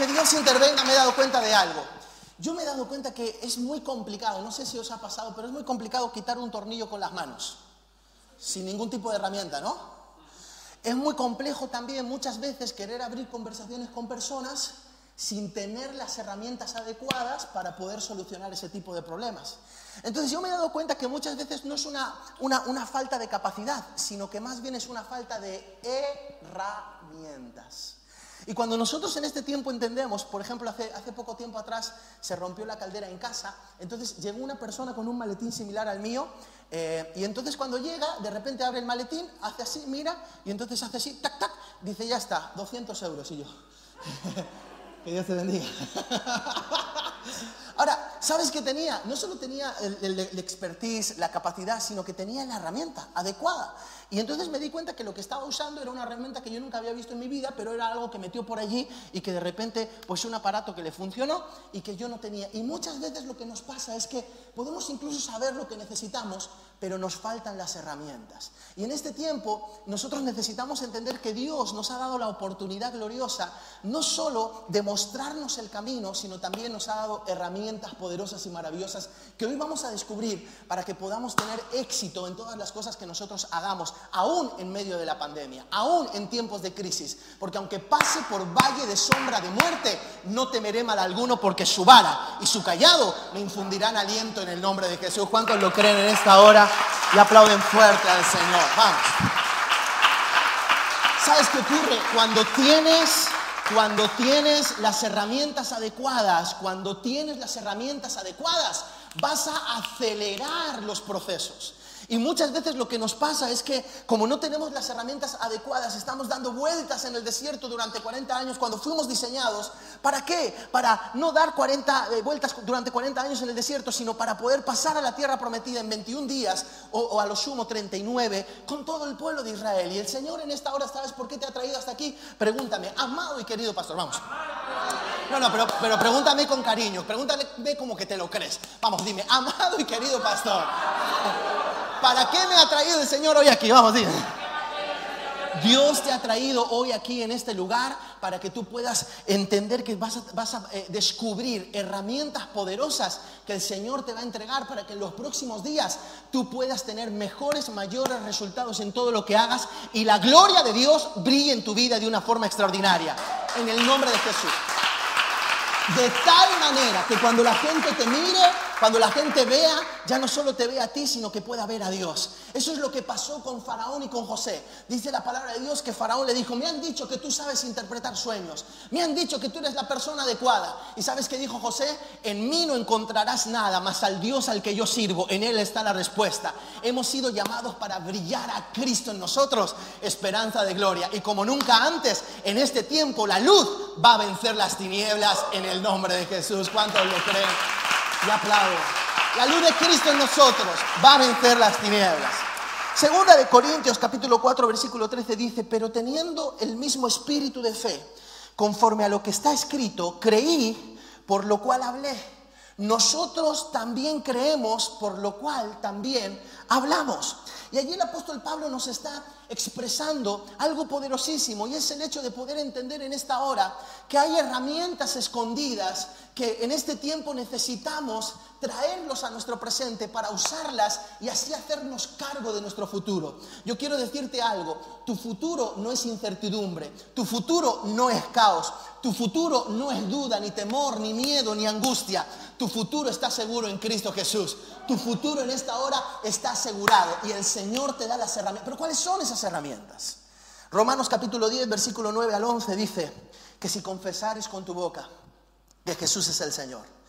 que Dios intervenga me he dado cuenta de algo. Yo me he dado cuenta que es muy complicado, no sé si os ha pasado, pero es muy complicado quitar un tornillo con las manos, sin ningún tipo de herramienta, ¿no? Es muy complejo también muchas veces querer abrir conversaciones con personas sin tener las herramientas adecuadas para poder solucionar ese tipo de problemas. Entonces yo me he dado cuenta que muchas veces no es una, una, falta de capacidad, sino que más bien es una falta de herramientas. Y cuando nosotros en este tiempo entendemos, por ejemplo, hace, poco tiempo atrás se rompió la caldera en casa, entonces llegó una persona con un maletín similar al mío, eh, y entonces cuando llega, de repente abre el maletín, hace así, mira, y entonces hace así, tac, tac, dice, ya está, 200 euros, y yo. Que Dios te bendiga. Ahora, ¿sabes qué tenía? No solo tenía el, expertise, la capacidad, sino que tenía la herramienta adecuada. Y entonces me di cuenta que lo que estaba usando era una herramienta que yo nunca había visto en mi vida, pero era algo que metió por allí y que de repente, pues un aparato que le funcionó y que yo no tenía. Y muchas veces lo que nos pasa es que podemos incluso saber lo que necesitamos, pero nos faltan las herramientas. Y en este tiempo nosotros necesitamos entender que Dios nos ha dado la oportunidad gloriosa no solo de mostrarnos el camino, sino también nos ha dado herramientas poderosas y maravillosas que hoy vamos a descubrir para que podamos tener éxito en todas las cosas que nosotros hagamos aún en medio de la pandemia, aún en tiempos de crisis. Porque aunque pase por valle de sombra de muerte, no temeré mal alguno porque su vara y su callado me infundirán aliento en el nombre de Jesús. ¿Cuántos lo creen en esta hora y aplauden fuerte al Señor? Vamos. ¿Sabes qué ocurre? Cuando tienes cuando tienes las herramientas adecuadas, cuando tienes las herramientas adecuadas, vas a acelerar los procesos. Y muchas veces lo que nos pasa es que como no tenemos las herramientas adecuadas, estamos dando vueltas en el desierto durante 40 años cuando fuimos diseñados. ¿Para qué? Para no dar 40 eh, vueltas durante 40 años en el desierto, sino para poder pasar a la tierra prometida en 21 días o, a lo sumo 39 con todo el pueblo de Israel. Y el Señor en esta hora, ¿sabes por qué te ha traído hasta aquí? Pregúntame, amado y querido pastor, vamos. No, no, pero, pero pregúntame con cariño, pregúntame como que te lo crees. Vamos, dime, amado y querido pastor. ¿Para qué me ha traído el Señor hoy aquí? Vamos, dime. Dios te ha traído hoy aquí en este lugar para que tú puedas entender que vas a, eh, descubrir herramientas poderosas que el Señor te va a entregar para que en los próximos días tú puedas tener mejores, mayores resultados en todo lo que hagas y la gloria de Dios brille en tu vida de una forma extraordinaria. En el nombre de Jesús. De tal manera que cuando la gente te mire, cuando la gente vea, ya no solo te ve a ti, sino que pueda ver a Dios. Eso es lo que pasó con Faraón y con José. Dice la palabra de Dios que Faraón le dijo, me han dicho que tú sabes interpretar sueños, me han dicho que tú eres la persona adecuada. ¿Y sabes qué dijo José? En mí no encontrarás nada, más al Dios al que yo sirvo, en Él está la respuesta. Hemos sido llamados para brillar a Cristo en nosotros, esperanza de gloria. Y como nunca antes, en este tiempo, la luz va a vencer las tinieblas en el nombre de Jesús. ¿Cuántos lo creen? Y aplaudo. La luz de Cristo en nosotros va a vencer las tinieblas. Segunda de Corintios capítulo 4 versículo 13 dice, pero teniendo el mismo espíritu de fe, conforme a lo que está escrito, creí, por lo cual hablé. Nosotros también creemos, por lo cual también hablamos. Y allí el apóstol Pablo nos está expresando algo poderosísimo y es el hecho de poder entender en esta hora que hay herramientas escondidas que en este tiempo necesitamos traerlos a nuestro presente para usarlas y así hacernos cargo de nuestro futuro. Yo quiero decirte algo, tu futuro no es incertidumbre, tu futuro no es caos, tu futuro no es duda, ni temor, ni miedo, ni angustia. Tu futuro está seguro en Cristo Jesús. Tu futuro en esta hora está asegurado y el Señor te da las herramientas. Pero ¿cuáles son esas herramientas? Romanos capítulo 10, versículo 9 al 11 dice que si confesares con tu boca que Jesús es el Señor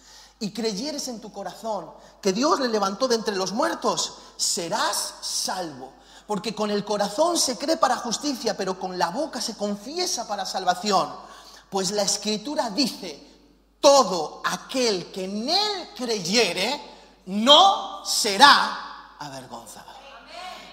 y creyeres en tu corazón que Dios le levantó de entre los muertos, serás salvo. Porque con el corazón se cree para justicia, pero con la boca se confiesa para salvación. Pues la escritura dice, todo aquel que en él creyere no será avergonzado.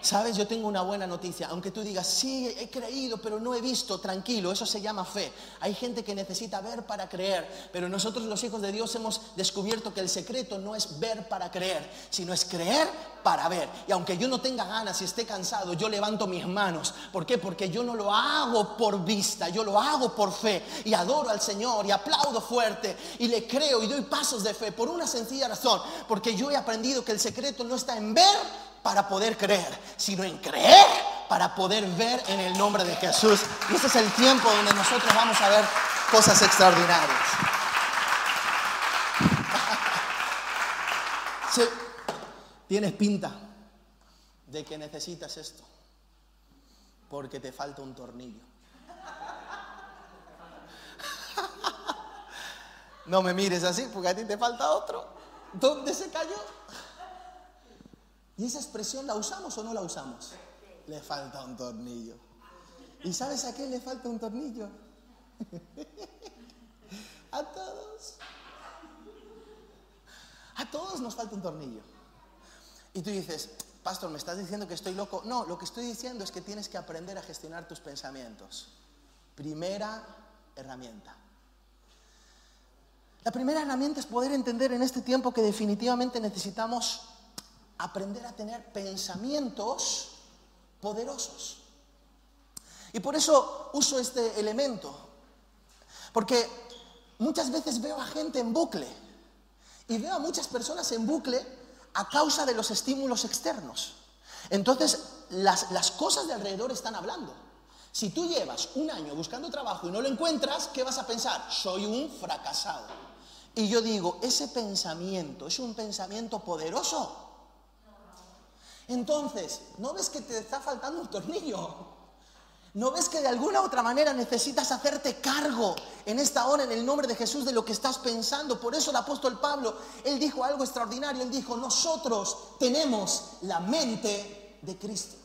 Sabes, yo tengo una buena noticia. Aunque tú digas, sí, he creído, pero no he visto, tranquilo, eso se llama fe. Hay gente que necesita ver para creer, pero nosotros los hijos de Dios hemos descubierto que el secreto no es ver para creer, sino es creer para ver. Y aunque yo no tenga ganas y esté cansado, yo levanto mis manos. ¿Por qué? Porque yo no lo hago por vista, yo lo hago por fe. Y adoro al Señor y aplaudo fuerte y le creo y doy pasos de fe por una sencilla razón. Porque yo he aprendido que el secreto no está en ver para poder creer, sino en creer para poder ver en el nombre de Jesús. Y este es el tiempo donde nosotros vamos a ver cosas extraordinarias. Sí, tienes pinta de que necesitas esto, porque te falta un tornillo. No me mires así, porque a ti te falta otro. ¿Dónde se cayó? ¿Y esa expresión la usamos o no la usamos? Le falta un tornillo. ¿Y sabes a qué le falta un tornillo? a todos. A todos nos falta un tornillo. Y tú dices, pastor, ¿me estás diciendo que estoy loco? No, lo que estoy diciendo es que tienes que aprender a gestionar tus pensamientos. Primera herramienta. La primera herramienta es poder entender en este tiempo que definitivamente necesitamos aprender a tener pensamientos poderosos. Y por eso uso este elemento, porque muchas veces veo a gente en bucle y veo a muchas personas en bucle a causa de los estímulos externos. Entonces, las, las cosas de alrededor están hablando. Si tú llevas un año buscando trabajo y no lo encuentras, ¿qué vas a pensar? Soy un fracasado. Y yo digo, ese pensamiento es un pensamiento poderoso. Entonces, ¿no ves que te está faltando un tornillo? ¿No ves que de alguna u otra manera necesitas hacerte cargo en esta hora, en el nombre de Jesús, de lo que estás pensando? Por eso el apóstol Pablo, él dijo algo extraordinario, él dijo, nosotros tenemos la mente de Cristo.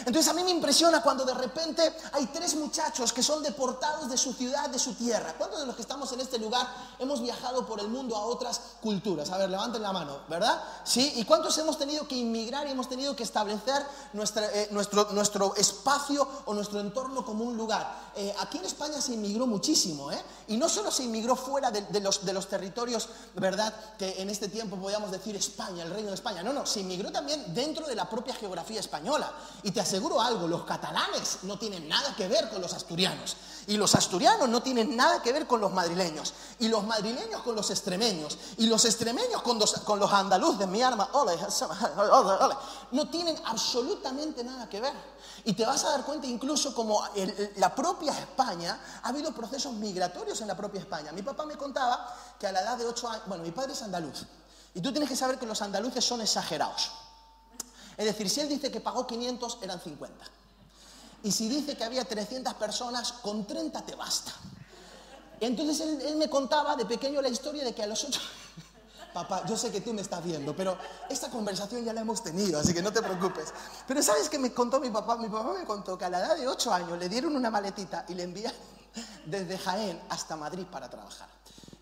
Entonces a mí me impresiona cuando de repente hay tres muchachos que son deportados de su ciudad, de su tierra. ¿Cuántos de los que estamos en este lugar hemos viajado por el mundo a otras culturas? A ver, levanten la mano, ¿verdad? ¿Sí? ¿Y cuántos hemos tenido que inmigrar y hemos tenido que establecer eh, nuestro, nuestro espacio o nuestro entorno como un lugar? Eh, aquí en España se inmigró muchísimo, ¿eh? Y no solo se inmigró fuera de, los, de los territorios, ¿verdad? Que en este tiempo podíamos decir España, el reino de España. No, no, se inmigró también dentro de la propia geografía española. Y te aseguro algo, los catalanes no tienen nada que ver con los asturianos. Y los asturianos no tienen nada que ver con los madrileños. Y los madrileños con los extremeños. Y los extremeños con los, con los andaluces, mi arma, no tienen absolutamente nada que ver. Y te vas a dar cuenta incluso como la propia España, ha habido procesos migratorios en la propia España. Mi papá me contaba que a la edad de 8 años, bueno, mi padre es andaluz. Y tú tienes que saber que los andaluces son exagerados. Es decir, si él dice que pagó 500, eran 50. Y si dice que había 300 personas, con 30 te basta. Entonces él, me contaba de pequeño la historia de que a los 8... Papá, yo sé que tú me estás viendo, pero esta conversación ya la hemos tenido, así que no te preocupes. Pero ¿sabes qué me contó mi papá? Mi papá me contó que a la edad de 8 años le dieron una maletita y le enviaron desde Jaén hasta Madrid para trabajar.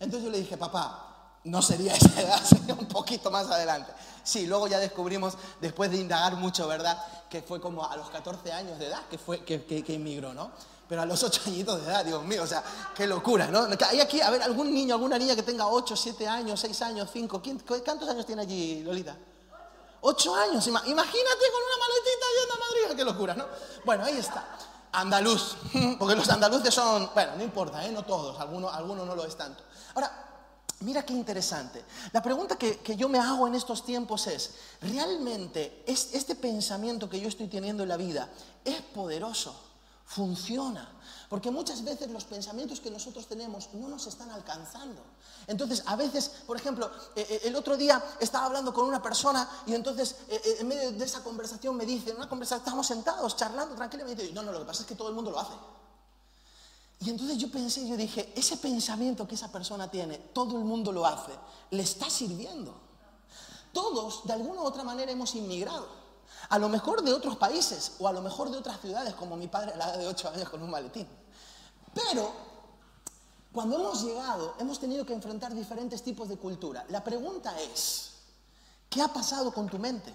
Entonces yo le dije, papá, no sería esa edad, sería un poquito más adelante. Sí, luego ya descubrimos, después de indagar mucho, ¿verdad? Que fue como a los 14 años de edad que, fue, que, que, inmigró, ¿no? Pero a los 8 añitos de edad, Dios mío, o sea, qué locura, ¿no? Hay aquí, a ver, algún niño, alguna niña que tenga 8, 7 años, 6 años, 5, ¿cuántos años tiene allí, Lolita? 8 años, imagínate con una maletita yendo a Madrid, qué locura, ¿no? Bueno, ahí está. Andaluz, porque los andaluces son, bueno, no importa, ¿eh? no todos, algunos, algunos no lo es tanto. Ahora, Mira qué interesante. La pregunta que, yo me hago en estos tiempos es, ¿realmente este pensamiento que yo estoy teniendo en la vida es poderoso? ¿Funciona? Porque muchas veces los pensamientos que nosotros tenemos no nos están alcanzando. Entonces, a veces, por ejemplo, eh, eh, el otro día estaba hablando con una persona y entonces eh, en medio de esa conversación me dice, en una conversación, estamos sentados charlando tranquilamente, y no, no, lo que pasa es que todo el mundo lo hace. Y entonces yo pensé, yo dije, ese pensamiento que esa persona tiene, todo el mundo lo hace, le está sirviendo. Todos, de alguna u otra manera, hemos inmigrado. A lo mejor de otros países o a lo mejor de otras ciudades, como mi padre a la edad de 8 años con un maletín. Pero cuando hemos llegado, hemos tenido que enfrentar diferentes tipos de cultura. La pregunta es, ¿qué ha pasado con tu mente?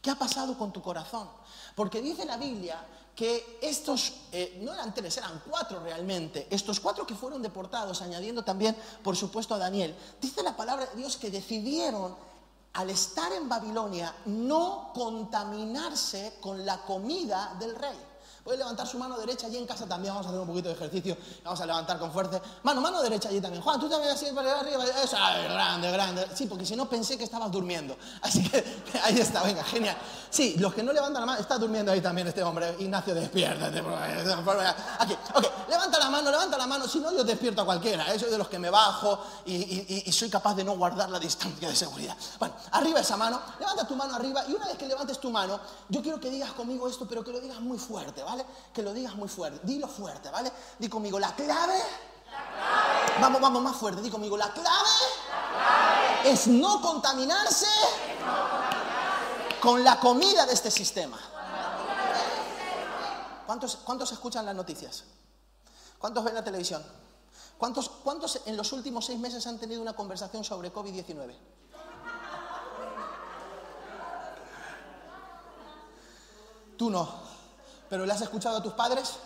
¿Qué ha pasado con tu corazón? Porque dice la Biblia que estos, eh, no eran tres, eran cuatro realmente, estos cuatro que fueron deportados, añadiendo también, por supuesto, a Daniel, dice la palabra de Dios que decidieron, al estar en Babilonia, no contaminarse con la comida del rey. Puede levantar su mano derecha allí en casa también. Vamos a hacer un poquito de ejercicio. Vamos a levantar con fuerza. Mano, mano derecha allí también. Juan, tú también así para arriba. Eso, grande, grande. Sí, porque si no pensé que estabas durmiendo. Así que ahí está, venga, genial. Sí, los que no levantan la mano, está durmiendo ahí también este hombre. Ignacio, despiértate. Aquí, ok, levanta la mano, levanta la mano. Si no, yo despierto a cualquiera. ¿eh? Soy de los que me bajo y, y soy capaz de no guardar la distancia de seguridad. Bueno, arriba esa mano. Levanta tu mano arriba y una vez que levantes tu mano, yo quiero que digas conmigo esto, pero que lo digas muy fuerte, ¿vale? Que lo digas muy fuerte. Dilo fuerte, ¿vale? Di conmigo, la clave. Vamos, vamos, más fuerte. Di conmigo, la clave, es no contaminarse, con la comida de este sistema. ¿Cuántos, ¿Cuántos escuchan las noticias? ¿Cuántos ven la televisión? ¿Cuántos, ¿Cuántos en los últimos seis meses han tenido una conversación sobre COVID-19? Tú no. ¿Pero le has escuchado a tus padres?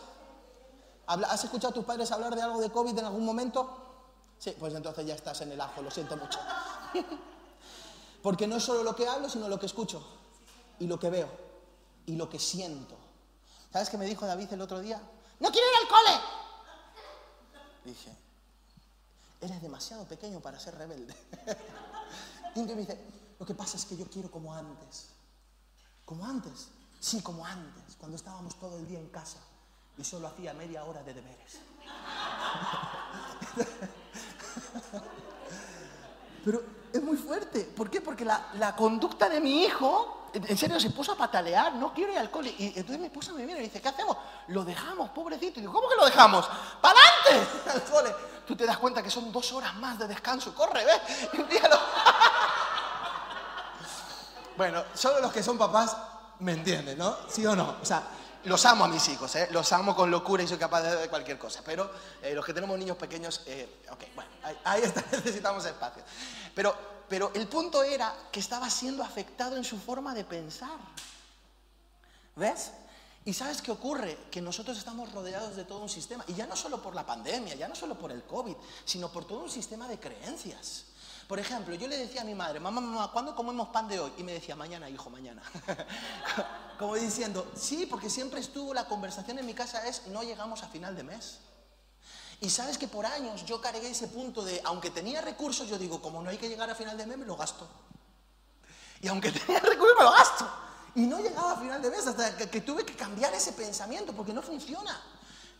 ¿Has escuchado a tus padres hablar de algo de COVID en algún momento? Sí, pues entonces ya estás en el ajo, lo siento mucho. Porque no es solo lo que hablo, sino lo que escucho, y lo que veo, y lo que siento. ¿Sabes qué me dijo David el otro día? ¡No quiero ir al cole! Dije, eres demasiado pequeño para ser rebelde. y me dice, lo que pasa es que yo quiero como antes. Como antes. Sí, como antes, cuando estábamos todo el día en casa y solo hacía media hora de deberes. Pero es muy fuerte. ¿Por qué? Porque la, conducta de mi hijo, en serio, se puso a patalear, no quiero ir al. Y entonces mi esposa me mira y dice, ¿qué hacemos? Lo dejamos, pobrecito. Y digo, ¿cómo que lo dejamos? ¡Para adelante! Al. Tú te das cuenta que son dos horas más de descanso. Corre, ve. bueno, solo los que son papás ¿Me entiendes, no? ¿Sí o no? O sea, los amo a mis hijos, ¿eh? los amo con locura y soy capaz de, cualquier cosa. Pero eh, los que tenemos niños pequeños, eh, ok, bueno, ahí, está, necesitamos espacio. Pero, pero el punto era que estaba siendo afectado en su forma de pensar. ¿Ves? Y sabes qué ocurre? Que nosotros estamos rodeados de todo un sistema, y ya no solo por la pandemia, ya no solo por el COVID, sino por todo un sistema de creencias. Por ejemplo, yo le decía a mi madre, mamá, mamá, ¿cuándo comemos pan de hoy? Y me decía, mañana, hijo, mañana. Como diciendo, sí, porque siempre estuvo la conversación en mi casa es, no llegamos a final de mes. Y sabes que por años yo cargué ese punto de, aunque tenía recursos, yo digo, como no hay que llegar a final de mes, me lo gasto. Y aunque tenía recursos, me lo gasto. Y no llegaba a final de mes hasta que tuve que cambiar ese pensamiento porque no funciona.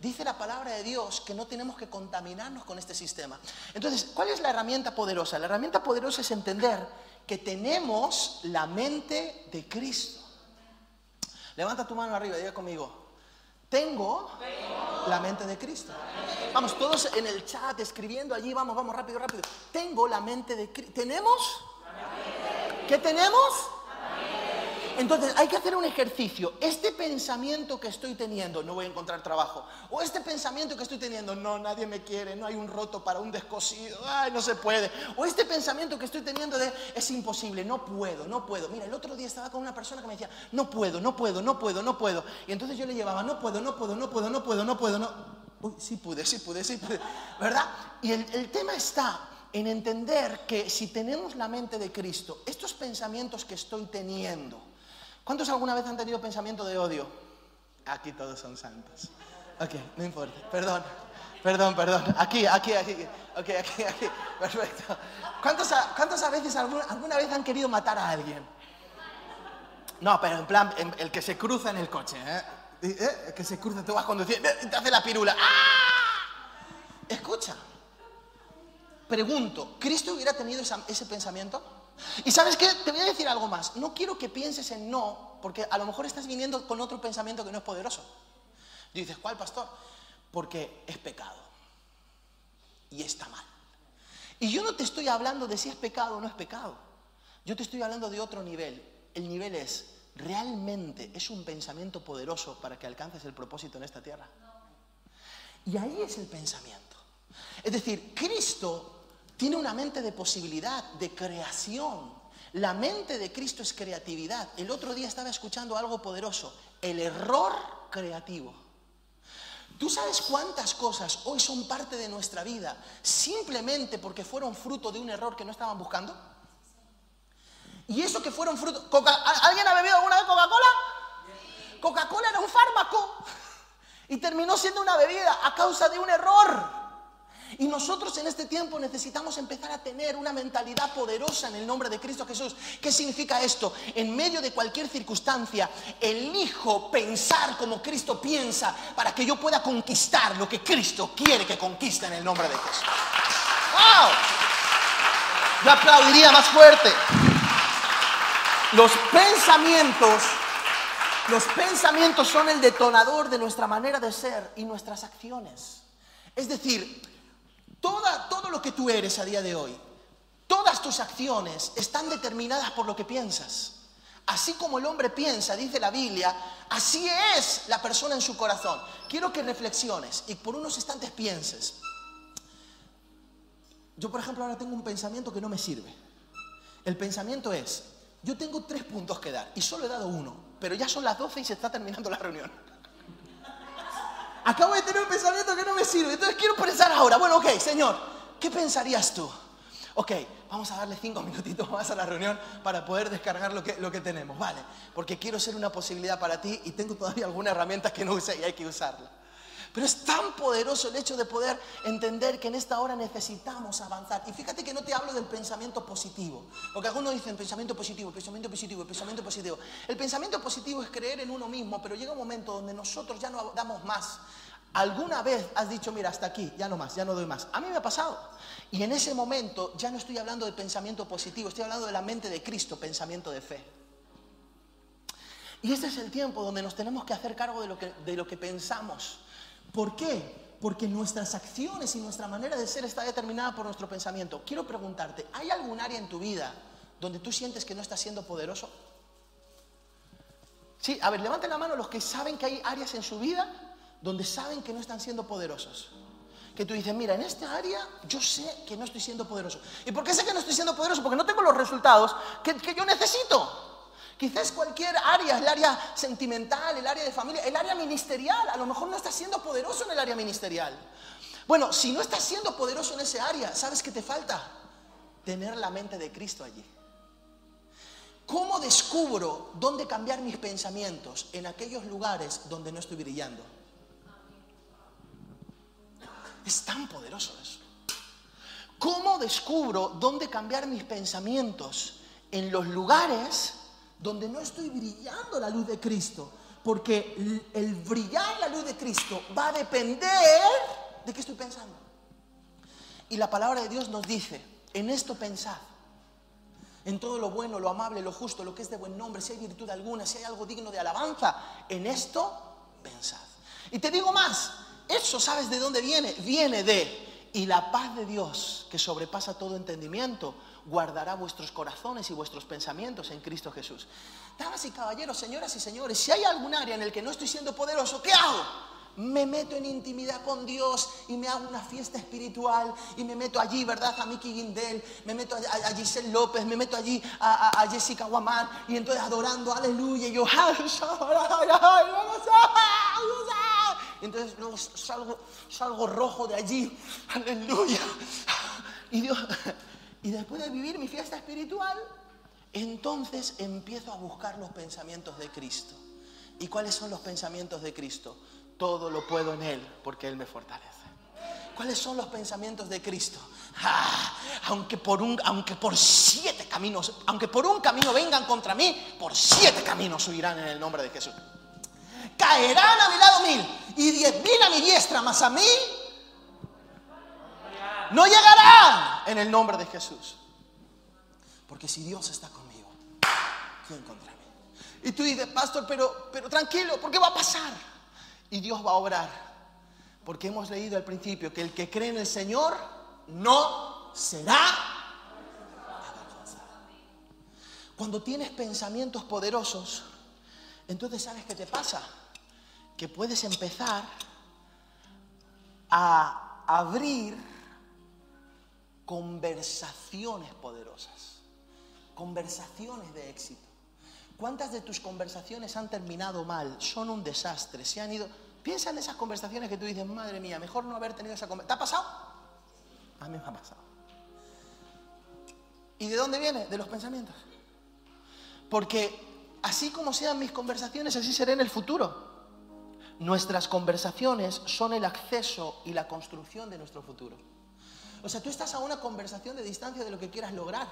Dice la palabra de Dios que no tenemos que contaminarnos con este sistema. Entonces, ¿cuál es la herramienta poderosa? La herramienta poderosa es entender que tenemos la mente de Cristo. Levanta tu mano arriba diga conmigo, tengo la mente de Cristo. Vamos, todos en el chat escribiendo allí, vamos, vamos, rápido, rápido. Tengo la mente de Cristo. ¿Tenemos? ¿Qué tenemos? Entonces hay que hacer un ejercicio. Este pensamiento que estoy teniendo, no voy a encontrar trabajo. O este pensamiento que estoy teniendo, no, nadie me quiere, no hay un roto para un descosido, ay, no se puede. O este pensamiento que estoy teniendo de, es imposible, no puedo, no puedo. Mira, el otro día estaba con una persona que me decía, no puedo, no puedo, no puedo, no puedo. Y entonces yo le llevaba, no puedo, no puedo, no puedo, no puedo, no puedo, no. Uy, sí pude, sí pude, sí pude. ¿Verdad? Y el, el tema está en entender que si tenemos la mente de Cristo, estos pensamientos que estoy teniendo, ¿Cuántos alguna vez han tenido pensamiento de odio? Aquí todos son santos. Ok, no importa. Perdón, perdón, perdón. Aquí, aquí, aquí. Ok, aquí, aquí. Perfecto. ¿Cuántos a, veces alguna, vez han querido matar a alguien? No, pero en plan, el que se cruza en el coche, ¿eh? ¿eh? El que se cruza, tú vas conduciendo te hace la pirula. ¡Ah! Escucha. Pregunto, ¿Cristo hubiera tenido ese pensamiento? Y sabes qué, te voy a decir algo más. No quiero que pienses en no, porque a lo mejor estás viniendo con otro pensamiento que no es poderoso. Dices, ¿cuál pastor? Porque es pecado. Y está mal. Y yo no te estoy hablando de si es pecado o no es pecado. Yo te estoy hablando de otro nivel. El nivel es, ¿realmente es un pensamiento poderoso para que alcances el propósito en esta tierra? Y ahí es el pensamiento. Es decir, Cristo tiene una mente de posibilidad, de creación. La mente de Cristo es creatividad. El otro día estaba escuchando algo poderoso, el error creativo. ¿Tú sabes cuántas cosas hoy son parte de nuestra vida simplemente porque fueron fruto de un error que no estaban buscando? Y eso que fueron fruto... ¿Alguien ha bebido alguna vez Coca-Cola? Coca-Cola era un fármaco y terminó siendo una bebida a causa de un error. Y nosotros en este tiempo necesitamos empezar a tener una mentalidad poderosa en el nombre de Cristo Jesús. ¿Qué significa esto? En medio de cualquier circunstancia, elijo pensar como Cristo piensa para que yo pueda conquistar lo que Cristo quiere que conquiste en el nombre de Jesús. ¡Wow! Yo aplaudiría más fuerte. Los pensamientos, los pensamientos son el detonador de nuestra manera de ser y nuestras acciones. Es decir, todo lo que tú eres a día de hoy, todas tus acciones están determinadas por lo que piensas. Así como el hombre piensa, dice la Biblia, así es la persona en su corazón. Quiero que reflexiones y por unos instantes pienses. Yo, por ejemplo, ahora tengo un pensamiento que no me sirve. El pensamiento es, yo tengo tres puntos que dar y solo he dado uno, pero ya son las 12 y se está terminando la reunión. Acabo de tener un pensamiento que no me sirve, entonces quiero pensar ahora. Bueno, ok, Señor, ¿qué pensarías tú? Ok, vamos a darle cinco minutitos más a la reunión para poder descargar lo que, lo que tenemos, ¿vale? Porque quiero ser una posibilidad para ti y tengo todavía alguna herramienta que no use y hay que usarla. Pero es tan poderoso el hecho de poder entender que en esta hora necesitamos avanzar. Y fíjate que no te hablo del pensamiento positivo. Porque algunos dicen pensamiento positivo, pensamiento positivo, pensamiento positivo. El pensamiento positivo es creer en uno mismo, pero llega un momento donde nosotros ya no damos más. Alguna vez has dicho, mira, hasta aquí, ya no más, ya no doy más. A mí me ha pasado. Y en ese momento ya no estoy hablando de pensamiento positivo, estoy hablando de la mente de Cristo, pensamiento de fe. Y este es el tiempo donde nos tenemos que hacer cargo de lo que, de lo que pensamos. ¿Por qué? Porque nuestras acciones y nuestra manera de ser está determinada por nuestro pensamiento. Quiero preguntarte, ¿hay algún área en tu vida donde tú sientes que no estás siendo poderoso? Sí, a ver, levanten la mano los que saben que hay áreas en su vida donde saben que no están siendo poderosos. Que tú dices, mira, en esta área yo sé que no estoy siendo poderoso. ¿Y por qué sé que no estoy siendo poderoso? Porque no tengo los resultados que, que yo necesito. Quizás cualquier área, el área sentimental, el área de familia, el área ministerial, a lo mejor no estás siendo poderoso en el área ministerial. Bueno, si no estás siendo poderoso en ese área, ¿sabes qué te falta? Tener la mente de Cristo allí. ¿Cómo descubro dónde cambiar mis pensamientos en aquellos lugares donde no estoy brillando? Es tan poderoso eso. ¿Cómo descubro dónde cambiar mis pensamientos en los lugares donde no estoy brillando la luz de Cristo. Porque el brillar la luz de Cristo va a depender de qué estoy pensando. Y la palabra de Dios nos dice, en esto pensad, en todo lo bueno, lo amable, lo justo, lo que es de buen nombre, si hay virtud alguna, si hay algo digno de alabanza, en esto pensad. Y te digo más, eso sabes de dónde viene, viene de, y la paz de Dios, que sobrepasa todo entendimiento, guardará vuestros corazones y vuestros pensamientos en Cristo Jesús. Damas y caballeros, señoras y señores, si hay algún área en el que no estoy siendo poderoso, ¿qué hago? Me meto en intimidad con Dios y me hago una fiesta espiritual y me meto allí, ¿verdad? A Miki Guindel, me meto a, a, Giselle López, me meto allí a, Jessica Guamán y entonces adorando, aleluya, y yo, y entonces salgo, salgo rojo de allí, aleluya. Y después de vivir mi fiesta espiritual, entonces empiezo a buscar los pensamientos de Cristo. ¿Y cuáles son los pensamientos de Cristo? Todo lo puedo en Él porque Él me fortalece. ¿Cuáles son los pensamientos de Cristo? Ah, aunque, por un, aunque por siete caminos, aunque por un camino vengan contra mí, por siete caminos huirán en el nombre de Jesús. Caerán a mi lado mil y diez mil a mi diestra, más a mí no llegarán en el nombre de Jesús. Porque si Dios está conmigo, ¿quién contra mí? Y tú dices, pastor, pero, pero tranquilo, ¿por qué va a pasar? Y Dios va a obrar. Porque hemos leído al principio que el que cree en el Señor no será Cuando tienes pensamientos poderosos, entonces ¿sabes qué te pasa? Que puedes empezar a abrir conversaciones poderosas Conversaciones de éxito. ¿Cuántas de tus conversaciones han terminado mal? Son un desastre, se han ido... Piensa en esas conversaciones que tú dices, madre mía, mejor no haber tenido esa conversación. ¿Te ha pasado? A mí me ha pasado. ¿Y de dónde viene? De los pensamientos. Porque así como sean mis conversaciones, así seré en el futuro. Nuestras conversaciones son el acceso y la construcción de nuestro futuro. O sea, tú estás a una conversación de distancia de lo que quieras lograr.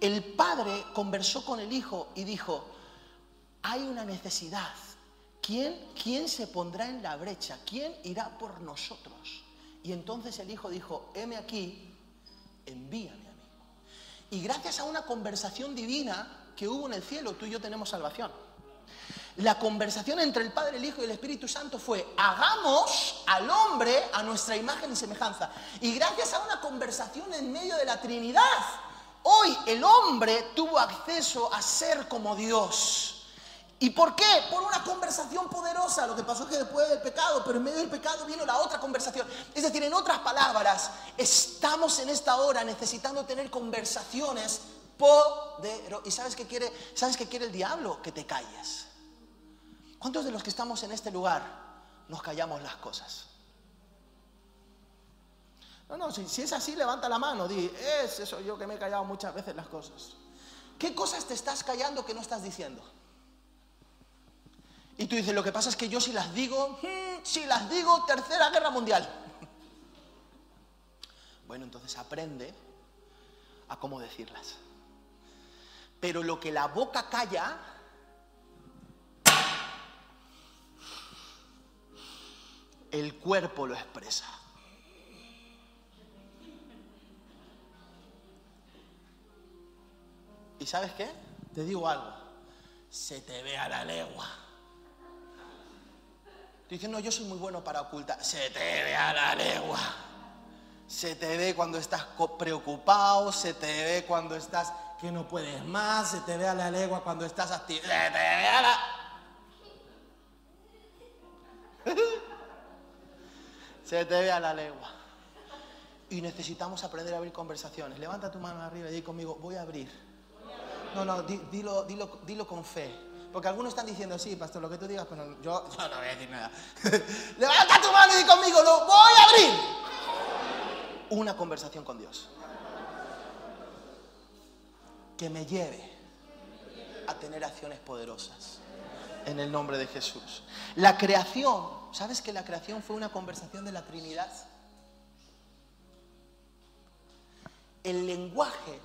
El padre conversó con el hijo y dijo, hay una necesidad. ¿Quién, ¿Quién se pondrá en la brecha? ¿Quién irá por nosotros? Y entonces el hijo dijo, heme aquí, envíame a mí. Y gracias a una conversación divina que hubo en el cielo, tú y yo tenemos salvación. La conversación entre el Padre, el Hijo y el Espíritu Santo fue, hagamos al hombre a nuestra imagen y semejanza. Y gracias a una conversación en medio de la Trinidad, hoy el hombre tuvo acceso a ser como Dios. ¿Y por qué? Por una conversación poderosa. Lo que pasó es que después del pecado, pero en medio del pecado vino la otra conversación. Es decir, en otras palabras, estamos en esta hora necesitando tener conversaciones poderosas. ¿Y sabes qué quiere, sabes qué quiere el diablo? Que te calles. ¿Cuántos de los que estamos en este lugar nos callamos las cosas? No, no, si, es así, levanta la mano, di, es eso yo que me he callado muchas veces las cosas. ¿Qué cosas te estás callando que no estás diciendo? Y tú dices, lo que pasa es que yo si las digo, hmm, si las digo, tercera guerra mundial. Bueno, entonces aprende a cómo decirlas. Pero lo que la boca calla, el cuerpo lo expresa. ¿Y sabes qué? Te digo algo. Se te ve a la legua. Dice, no, yo soy muy bueno para ocultar. Se te ve a la legua. Se te ve cuando estás preocupado, se te ve cuando estás que no puedes más, se te ve a la legua cuando estás activo. Se te ve a la... se te ve a la legua. Y necesitamos aprender a abrir conversaciones. Levanta tu mano arriba y di conmigo, voy a abrir. No, no, dilo, dilo, dilo con fe. Porque algunos están diciendo, sí, pastor, lo que tú digas, pero yo, no voy a decir nada. Levanta tu mano y di conmigo, lo voy a abrir. Una conversación con Dios. Que me lleve a tener acciones poderosas. En el nombre de Jesús. La creación, ¿sabes que la creación fue una conversación de la Trinidad? El lenguaje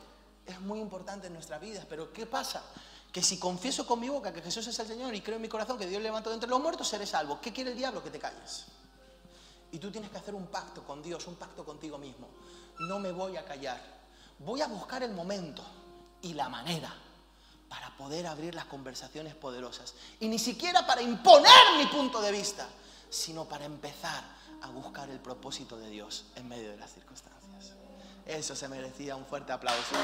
es muy importante en nuestras vidas, pero ¿qué pasa? que si confieso con mi boca que Jesús es el Señor y creo en mi corazón que Dios levantó de entre los muertos, seré salvo. ¿Qué quiere el diablo? Que te calles. Y tú tienes que hacer un pacto con Dios, un pacto contigo mismo. No me voy a callar. Voy a buscar el momento y la manera para poder abrir las conversaciones poderosas. Y ni siquiera para imponer mi punto de vista, sino para empezar a buscar el propósito de Dios en medio de las circunstancias. Eso se merecía un fuerte aplauso.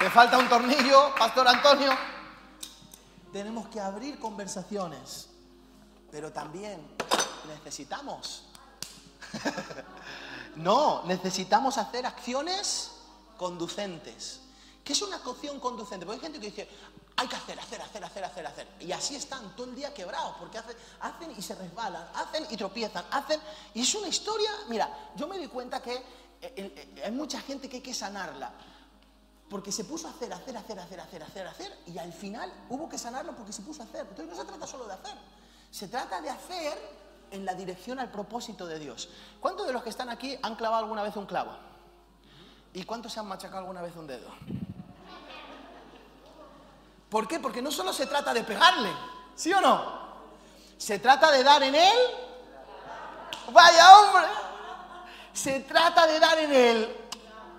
Me falta un tornillo, Pastor Antonio. Tenemos que abrir conversaciones, pero también necesitamos. no, necesitamos hacer acciones conducentes. ¿Qué es una acción conducente? Porque hay gente que dice, hay que hacer, hacer, hacer, hacer, hacer, hacer. Y así están todo el día quebrados, porque hacen, hacen y se resbalan, hacen y tropiezan, hacen. Y es una historia, mira, yo me di cuenta que eh, eh, hay mucha gente que hay que sanarla. Porque se puso a hacer, hacer, hacer, hacer, hacer, hacer, hacer, y al final hubo que sanarlo porque se puso a hacer. Entonces no se trata solo de hacer, se trata de hacer en la dirección al propósito de Dios. ¿Cuántos de los que están aquí han clavado alguna vez un clavo? ¿Y cuántos se han machacado alguna vez un dedo? ¿Por qué? Porque no solo se trata de pegarle, ¿sí o no? Se trata de dar en él. Vaya hombre. Se trata de dar en él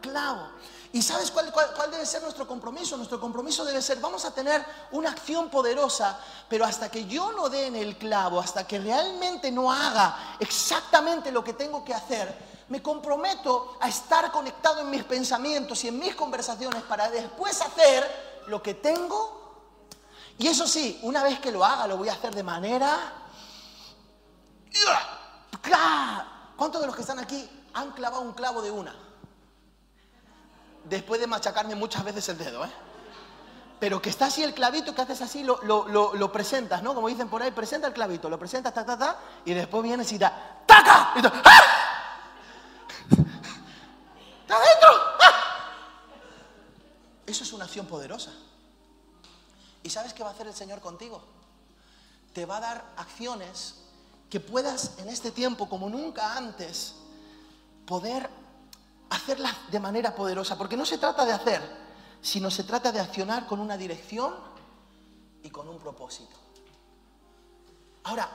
clavo. ¿Y sabes cuál, debe ser nuestro compromiso? Nuestro compromiso debe ser, vamos a tener una acción poderosa, pero hasta que yo no dé en el clavo, hasta que realmente no haga exactamente lo que tengo que hacer, me comprometo a estar conectado en mis pensamientos y en mis conversaciones para después hacer lo que tengo. Y eso sí, una vez que lo haga, lo voy a hacer de manera. ¿Cuántos de los que están aquí han clavado un clavo de una? Después de machacarme muchas veces el dedo, ¿eh? Pero que está así el clavito, que haces así, lo, lo, lo, presentas, ¿no? Como dicen por ahí, presenta el clavito, lo presentas, ta, ta, ta, y después vienes y da, ¡taca! Y ¡ah! ¡Está adentro! ¡Ah! Eso es una acción poderosa. ¿Y sabes qué va a hacer el Señor contigo? Te va a dar acciones que puedas en este tiempo, como nunca antes, poder hacerlas de manera poderosa. Porque no se trata de hacer, sino se trata de accionar con una dirección y con un propósito. Ahora,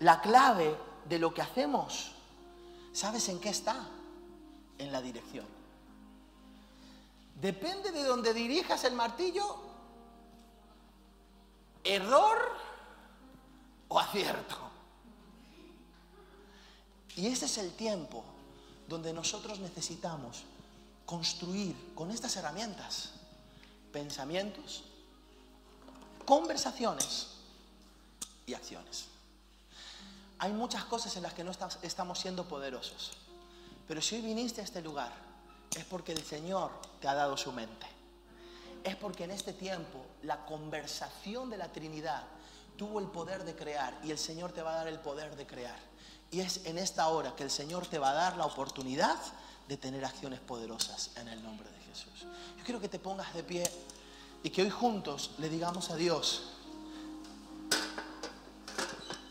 la clave de lo que hacemos, ¿sabes en qué está? En la dirección. Depende de donde dirijas el martillo, error o acierto. Y ese es el tiempo donde nosotros necesitamos construir con estas herramientas pensamientos, conversaciones y acciones. Hay muchas cosas en las que no estamos siendo poderosos, pero si hoy viniste a este lugar es porque el Señor te ha dado su mente. Es porque en este tiempo la conversación de la Trinidad tuvo el poder de crear y el Señor te va a dar el poder de crear. Y es en esta hora que el Señor te va a dar la oportunidad de tener acciones poderosas en el nombre de Jesús. Yo quiero que te pongas de pie y que hoy juntos le digamos a Dios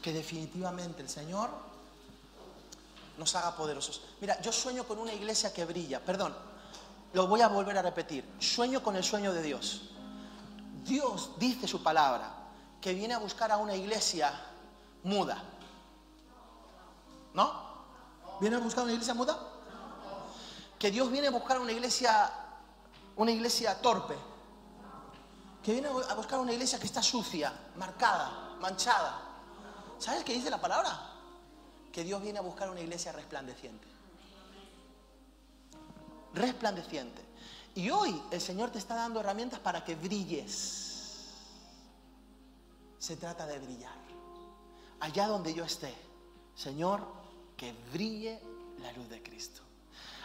que definitivamente el Señor nos haga poderosos. Mira, yo sueño con una iglesia que brilla, perdón, lo voy a volver a repetir, sueño con el sueño de Dios. Dios dice su palabra, que viene a buscar a una iglesia muda. ¿No? ¿Viene a buscar una iglesia muda? Que Dios viene a buscar una iglesia, una iglesia torpe. Que viene a buscar una iglesia que está sucia, marcada, manchada. ¿Sabes qué dice la palabra? Que Dios viene a buscar una iglesia resplandeciente. Resplandeciente. Y hoy el Señor te está dando herramientas para que brilles se trata de brillar. Allá donde yo esté, Señor, que brille la luz de Cristo.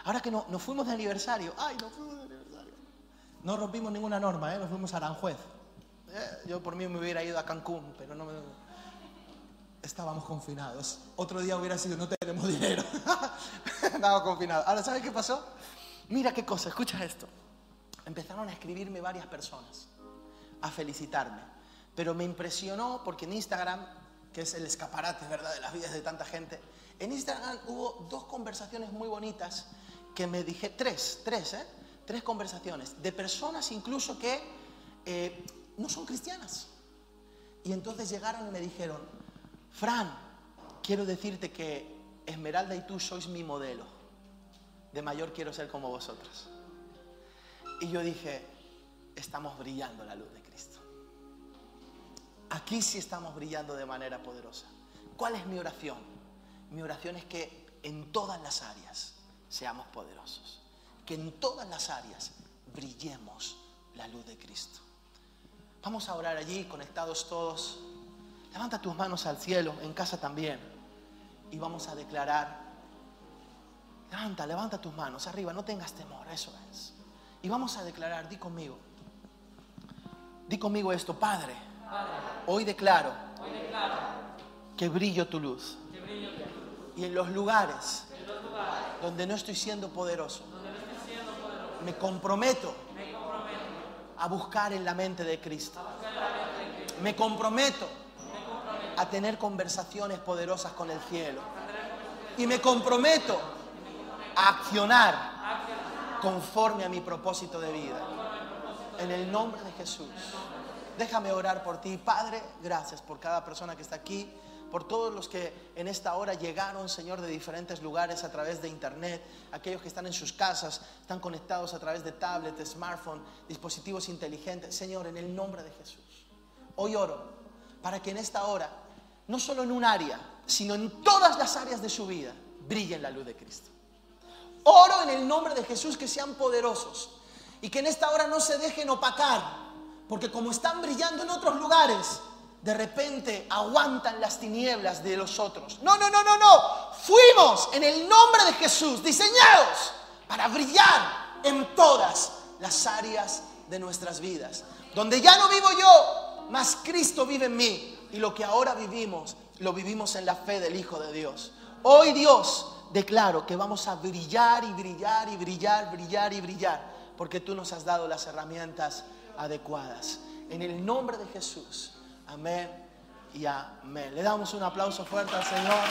Ahora que no, nos fuimos de aniversario, ay, nos fuimos de aniversario. No rompimos ninguna norma, ¿eh? nos fuimos a Aranjuez. Eh, yo por mí me hubiera ido a Cancún, pero no me... Estábamos confinados. Otro día hubiera sido, no tenemos dinero. Estábamos confinados. Ahora, ¿sabes qué pasó? Mira qué cosa, escucha esto. Empezaron a escribirme varias personas, a felicitarme pero me impresionó porque en Instagram, que es el escaparate, ¿verdad?, de las vidas de tanta gente, en Instagram hubo dos conversaciones muy bonitas que me dije, tres, tres, ¿eh? Tres conversaciones, de personas incluso que eh, no son cristianas. Y entonces llegaron y me dijeron, Fran, quiero decirte que Esmeralda y tú sois mi modelo. De mayor quiero ser como vosotros. Y yo dije, estamos brillando la luz de Cristo. Aquí sí estamos brillando de manera poderosa. ¿Cuál es mi oración? Mi oración es que en todas las áreas seamos poderosos. Que en todas las áreas brillemos la luz de Cristo. Vamos a orar allí, conectados todos. Levanta tus manos al cielo, en casa también. Y vamos a declarar. Levanta, levanta tus manos arriba, no tengas temor, eso es. Y vamos a declarar, di conmigo. Di conmigo esto, Padre Hoy declaro que brillo tu luz. Y en los lugares donde no estoy siendo poderoso, me comprometo a buscar en la mente de Cristo. Me comprometo a tener conversaciones poderosas con el cielo. Y me comprometo a accionar conforme a mi propósito de vida. En el nombre de Jesús. Déjame orar por ti. Padre, gracias por cada persona que está aquí, por todos los que en esta hora llegaron, Señor, de diferentes lugares a través de Internet, aquellos que están en sus casas, están conectados a través de tablets, smartphones, dispositivos inteligentes. Señor, en el nombre de Jesús. Hoy oro para que en esta hora, no solo en un área, sino en todas las áreas de su vida, brille la luz de Cristo. Oro en el nombre de Jesús que sean poderosos y que en esta hora no se dejen opacar porque como están brillando en otros lugares, de repente aguantan las tinieblas de los otros. No, no, no, no, no. Fuimos en el nombre de Jesús diseñados para brillar en todas las áreas de nuestras vidas. Donde ya no vivo yo, mas Cristo vive en mí. Y lo que ahora vivimos, lo vivimos en la fe del Hijo de Dios. Hoy Dios declaro que vamos a brillar y brillar y brillar, brillar y brillar, porque tú nos has dado las herramientas adecuadas. En el nombre de Jesús. Amén y amén. Le damos un aplauso fuerte al Señor.